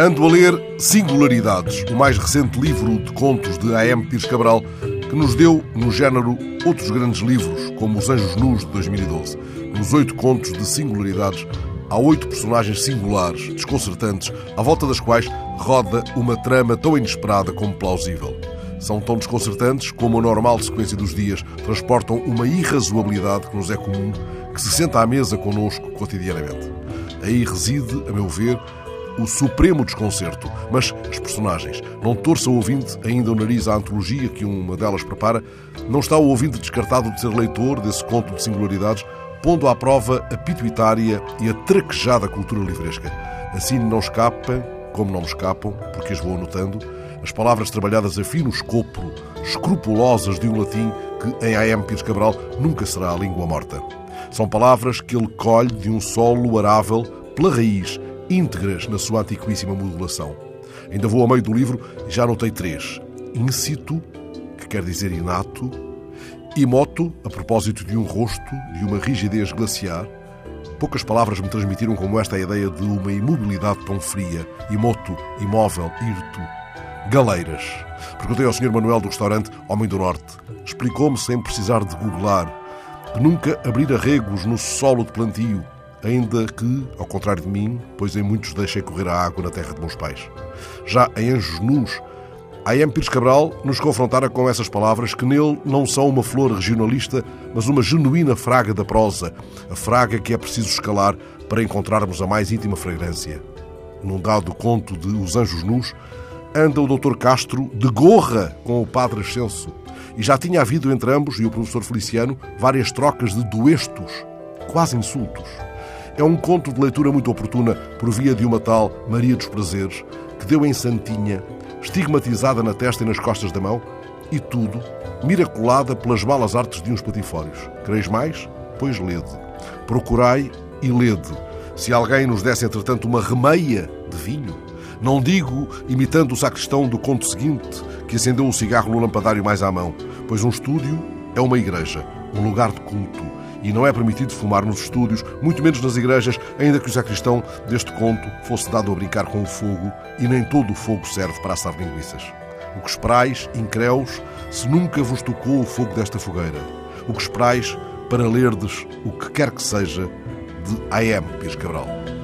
Ando a ler Singularidades, o mais recente livro de contos de A.M. Pires Cabral, que nos deu, no género, outros grandes livros, como Os Anjos Nus, de 2012. Nos oito contos de Singularidades, há oito personagens singulares, desconcertantes, à volta das quais roda uma trama tão inesperada como plausível. São tão desconcertantes como a normal sequência dos dias transportam uma irrazoabilidade que nos é comum, que se senta à mesa connosco cotidianamente. Aí reside, a meu ver, o supremo desconcerto. Mas as personagens, não torça o ouvinte ainda o nariz à antologia que uma delas prepara, não está o ouvinte descartado de ser leitor desse conto de singularidades, pondo à prova a pituitária e a traquejada cultura livresca. Assim não escapam, como não me escapam, porque as vou anotando, as palavras trabalhadas a fino escopro, escrupulosas de um latim que em A.M. Pires Cabral nunca será a língua morta. São palavras que ele colhe de um solo arável pela raiz, íntegras na sua antiquíssima modulação. Ainda vou ao meio do livro e já anotei três. Incito, que quer dizer inato, imoto, a propósito de um rosto, de uma rigidez glaciar. Poucas palavras me transmitiram como esta a ideia de uma imobilidade tão fria. Imoto, imóvel, irto. Galeiras. Perguntei ao Sr. Manuel do restaurante Homem do Norte. Explicou-me sem precisar de googlar que nunca abrir arregos no solo de plantio, ainda que, ao contrário de mim, pois em muitos deixei correr a água na terra de meus pais. Já em Anjos Nus, a M. Pires Cabral nos confrontara com essas palavras que nele não são uma flor regionalista, mas uma genuína fraga da prosa, a fraga que é preciso escalar para encontrarmos a mais íntima fragrância. Num dado conto de Os Anjos Nus, anda o Dr. Castro de gorra com o Padre Ascenso, e já tinha havido entre ambos e o professor Feliciano várias trocas de duestos, quase insultos. É um conto de leitura muito oportuna por via de uma tal Maria dos Prazeres, que deu em Santinha, estigmatizada na testa e nas costas da mão, e tudo miraculada pelas malas artes de uns patifórios. Quereis mais? Pois lede. Procurai e lede. Se alguém nos desse, entretanto, uma remeia de vinho, não digo imitando o sacristão do conto seguinte, que acendeu o cigarro no lampadário mais à mão, pois um estúdio é uma igreja, um lugar de culto, e não é permitido fumar nos estúdios, muito menos nas igrejas, ainda que o sacristão deste conto fosse dado a brincar com o fogo, e nem todo o fogo serve para assar linguiças. O que esperais, incréus, se nunca vos tocou o fogo desta fogueira? O que esperais para lerdes o que quer que seja de A.M. Pires Cabral?